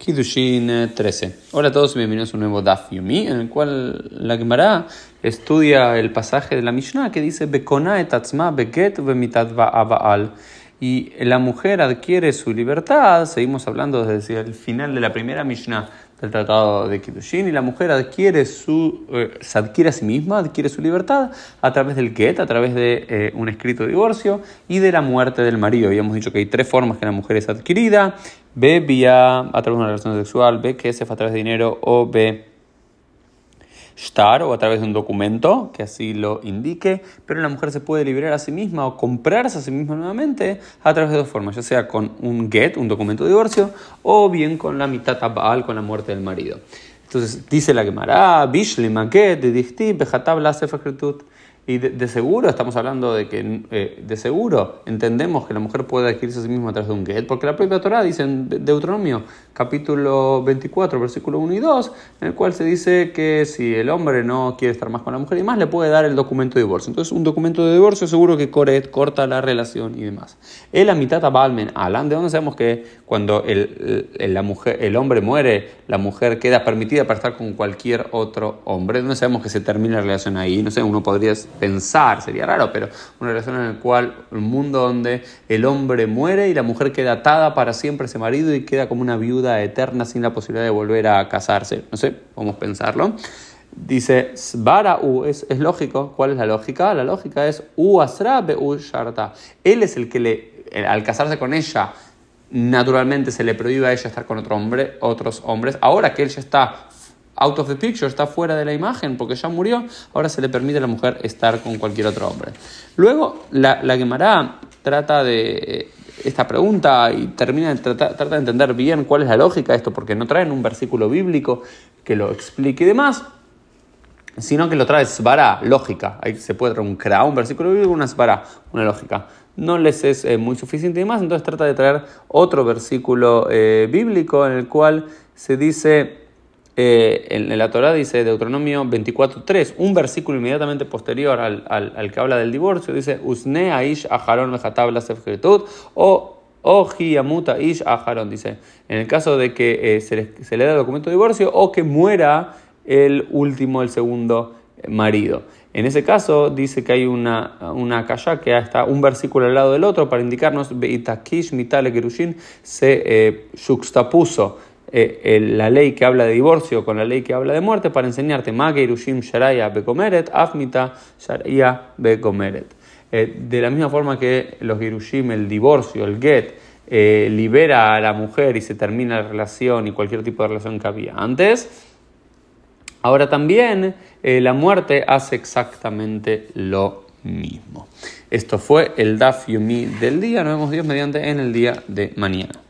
Kidushin 13. Hola a todos y bienvenidos a un nuevo Daf Yomi, en el cual la Gemara estudia el pasaje de la Mishnah que dice Bekona etatzma beget aba'al. Y la mujer adquiere su libertad, seguimos hablando desde el final de la primera Mishnah del tratado de Kiddushin, y la mujer adquiere su, eh, se adquiere a sí misma, adquiere su libertad a través del get, a través de eh, un escrito de divorcio y de la muerte del marido. Habíamos dicho que hay tres formas que la mujer es adquirida, B vía a través de una relación sexual, B que es a través de dinero o B o a través de un documento que así lo indique, pero la mujer se puede liberar a sí misma o comprarse a sí misma nuevamente a través de dos formas, ya sea con un get, un documento de divorcio, o bien con la mitad tabal, con la muerte del marido. Entonces dice la Gemara, Bishli Maget, de Bejatab la y de, seguro estamos hablando de que, eh, de seguro, entendemos que la mujer puede adquirirse a sí misma a través de un get, porque la propia Torah dice en Deuteronomio, capítulo 24, versículo 1 y 2, en el cual se dice que si el hombre no quiere estar más con la mujer y más, le puede dar el documento de divorcio. Entonces, un documento de divorcio seguro que corta la relación y demás. El mitad balmen alan, ¿de dónde sabemos que cuando el, la mujer, el hombre muere, la mujer queda permitida para estar con cualquier otro hombre? ¿De dónde sabemos que se termina la relación ahí? No sé, uno podría pensar, sería raro, pero una relación en la cual un mundo donde el hombre muere y la mujer queda atada para siempre a ese marido y queda como una viuda eterna sin la posibilidad de volver a casarse. No sé, vamos a pensarlo. Dice, U, es, lógico. ¿Cuál es la lógica? La lógica es U asra u sharta. Él es el que le, al casarse con ella, naturalmente se le prohíbe a ella estar con otro hombre, otros hombres. Ahora que él ya está out of the picture, está fuera de la imagen porque ya murió, ahora se le permite a la mujer estar con cualquier otro hombre. Luego, la, la Gemara trata de esta pregunta y termina de trata de entender bien cuál es la lógica de esto, porque no traen un versículo bíblico que lo explique y demás, sino que lo trae svara, lógica. Ahí se puede traer un kra, un versículo bíblico, una svara, una lógica. No les es eh, muy suficiente y demás, entonces trata de traer otro versículo eh, bíblico en el cual se dice eh, en, la Torah dice Deuteronomio 24.3, un versículo inmediatamente posterior al, al, que habla del divorcio, dice Usne aish aharon o Oji amuta ish aharon, dice, en el caso de que eh, se, le, se, le, da el documento de divorcio o que muera el último, el segundo marido. En ese caso dice que hay una, una que está un versículo al lado del otro para indicarnos Beitakish mitale gerushin se eh, eh, la ley que habla de divorcio con la ley que habla de muerte para enseñarte Irushim Sharaya Bekomeret, Afmita Sharaya Bekomeret. Eh, de la misma forma que los Girushim, el divorcio, el get, eh, libera a la mujer y se termina la relación y cualquier tipo de relación que había antes, ahora también la muerte hace exactamente lo mismo. Esto fue el Daf Yumi del día. Nos vemos Dios mediante en el día de mañana.